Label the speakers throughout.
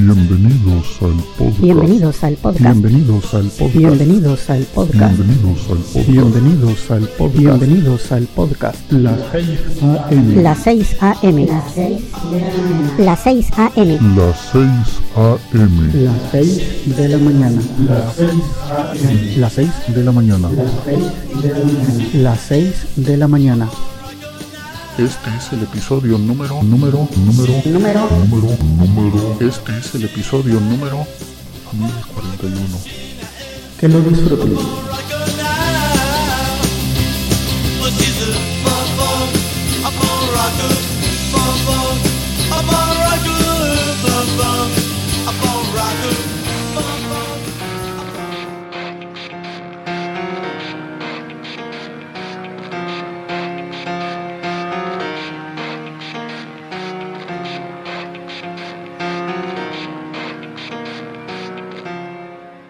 Speaker 1: Bienvenidos al podcast.
Speaker 2: Bienvenidos al podcast.
Speaker 1: Bienvenidos al podcast.
Speaker 2: Bienvenidos al podcast.
Speaker 1: Bienvenidos al podcast.
Speaker 2: Bienvenidos al podcast.
Speaker 1: Bienvenidos al podcast.
Speaker 2: Las 6 AM. Las 6 AM.
Speaker 1: Las 6 AM.
Speaker 2: Las 6 de la mañana.
Speaker 1: Las 6 de la mañana.
Speaker 2: Las 6 de la mañana.
Speaker 1: Este es el episodio número, número, número,
Speaker 2: Número
Speaker 1: número, número. Este es el episodio número 1041.
Speaker 2: que lo disfruten.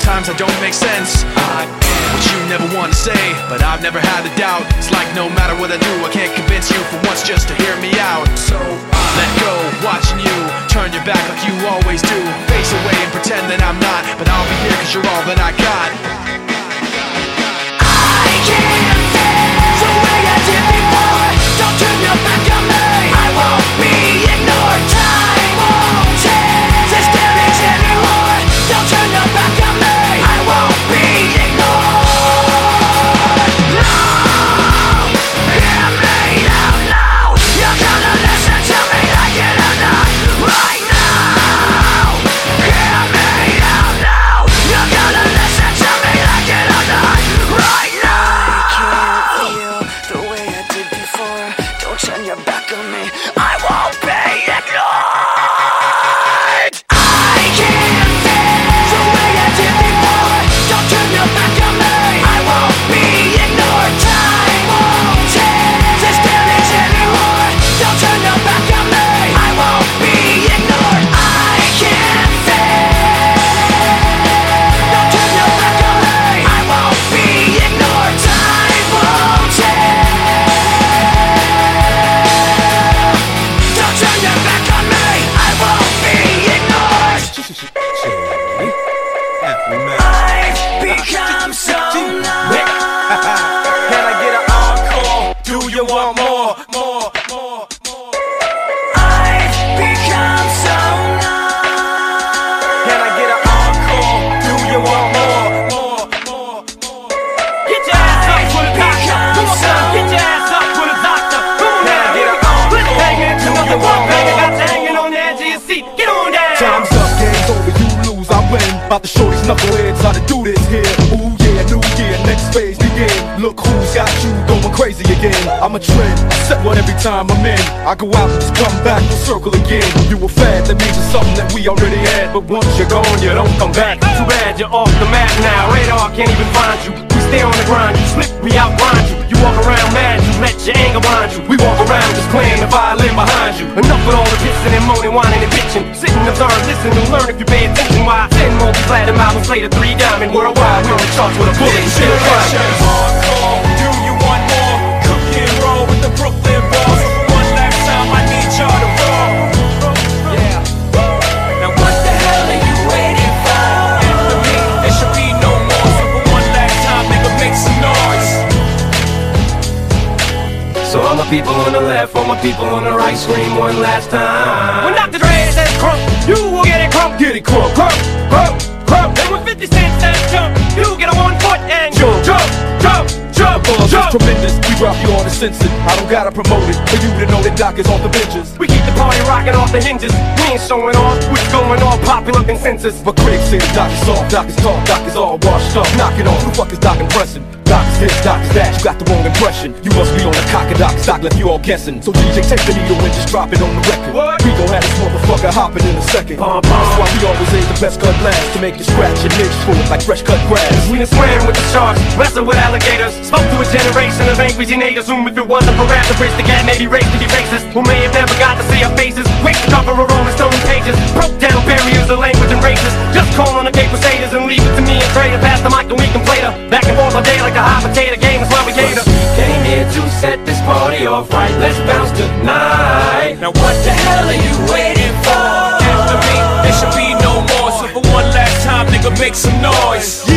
Speaker 3: sometimes I don't make sense. I what you never want to say, but I've never had a doubt. It's like no matter what I do, I can't convince you for once just to hear me out. So let go, watching you turn your back like you always do. Face away and pretend that I'm not, but I'll be here cause you're all that I got.
Speaker 4: About the show these knuckleheads how to do this here. Ooh yeah, new year, next phase begin. Look who's got you going crazy again. I'm a trend, set one every time I'm in. I go out just come back, and circle again. You a fad, that means it's something that we already had. But once you're gone, you don't come back.
Speaker 5: Too bad you're off the map now. Radar can't even find you. We stay on the grind. You slip, we outgrind you. Walk around mad, you let your anger blind you. We walk around just playing the violin behind you. Enough with all the pissing and moaning, whining and bitching. Sit the observe, listen and learn if you pay attention. Why? Ten more platinum albums later, three diamond worldwide. We're in charge with a bullet and crying.
Speaker 4: Hardcore,
Speaker 5: people on the right, scream one last time. When Dr. Dre says crump, you will get it crump, get it crump, crump, crump, crump. And when 50 Cent says jump, you get a one foot and jump, jump, jump, jump, jump.
Speaker 4: tremendous. We drop you on the census. I don't gotta promote it for you to know that Doc is off the benches.
Speaker 5: We keep the party rocking off the hinges. We ain't showing off what's going on, popular consensus.
Speaker 4: But critics say the Doc is soft, Doc is tall, Doc is all washed up. Knock it off. Who the fuck is Doc impressing? Doc is this, Doc is that. You got the wrong impression. You must be on the cock of Doc. Doc left you all guessing. So DJ, take the needle and just drop it on the record.
Speaker 5: What?
Speaker 4: We gon' have this motherfucker hopping in a second.
Speaker 5: Bum, bum.
Speaker 4: That's why we always aim the best cut last to make you scratch your niche full like fresh cut grass.
Speaker 5: We done swam with the sharks, wrestled with alligators Spoke to a generation of angry teenagers Whom if it wasn't for rap, the bridge the gap may be raised to be racist Who may have never got to see our faces Quick to cover a Rolling Stone pages Broke down barriers of language and races Just call on the gay crusaders and leave it to me and Dre To pass the mic and we can play the back and forth all day like a hot potato game is why we cater Came here to set this party off right, let's bounce tonight
Speaker 4: Now what the hell are you waiting for? After me, there should be no more. So for one last time, nigga, make some noise.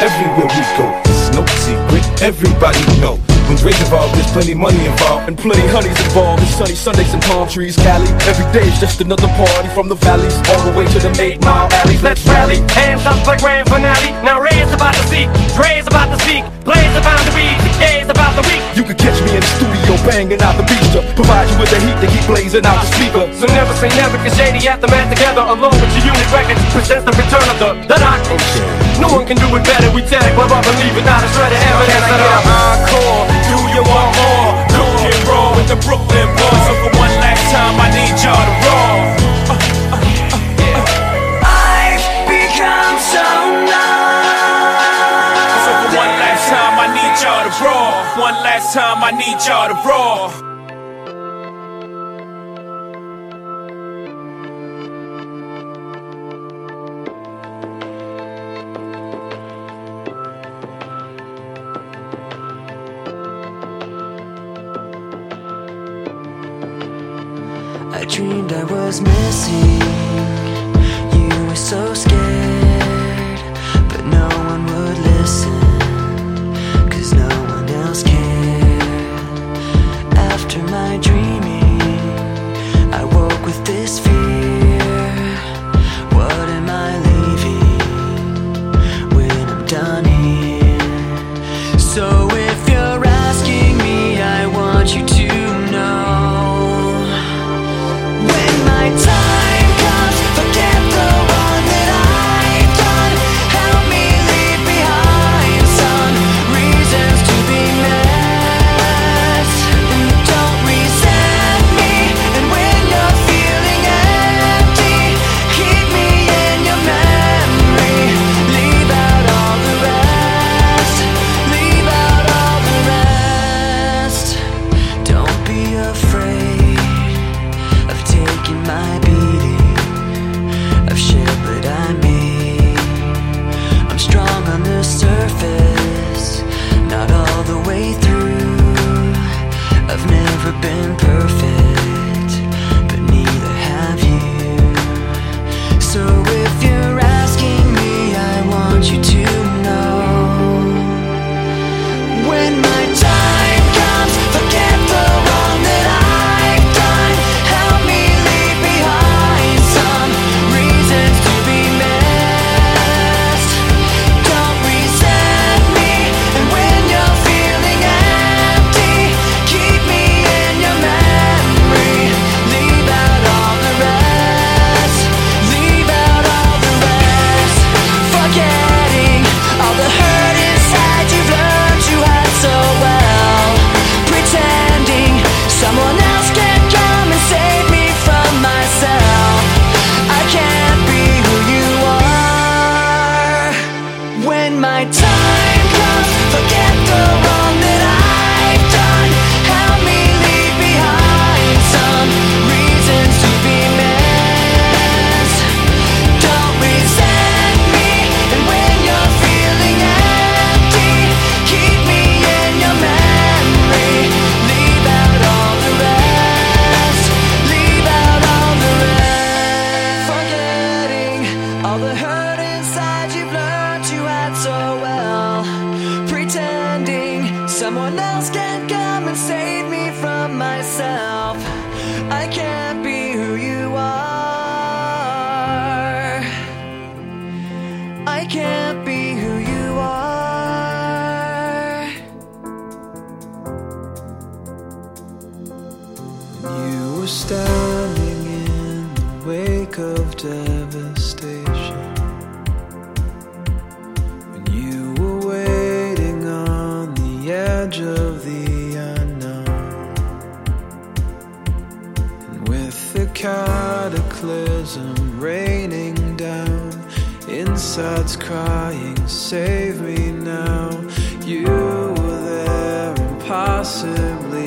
Speaker 3: Everywhere we go. It's no secret, everybody know. When Dre's involved, there's plenty money involved and plenty honey's involved. It's sunny Sundays and palm trees, Cali. Every day is just another party from the valleys all the way to the eight mile alleys.
Speaker 5: Let's rally, hands up for grand finale. Now Ray's about to seek, Dre's about to speak, Blaze about to read, the K's about the week.
Speaker 3: You can catch me in the studio banging out the beats to provide you with the heat to keep blazing out the speaker.
Speaker 5: So never say never, cause Shady Aftermath together, along with G-Unit records, presents the return of the, the doc. No one can do it better, we tag, but I believe without a shred of evidence.
Speaker 3: Can I get an encore? Do you want more? Cook and roll with the Brooklyn boys. So for one last time, I need y'all to roll.
Speaker 6: I've become so numb.
Speaker 3: So for one last time, I need y'all to roll. One last time, I need y'all to roll.
Speaker 6: Of the
Speaker 7: unknown. And with the cataclysm raining down, insides crying, Save me now. You were there, impossibly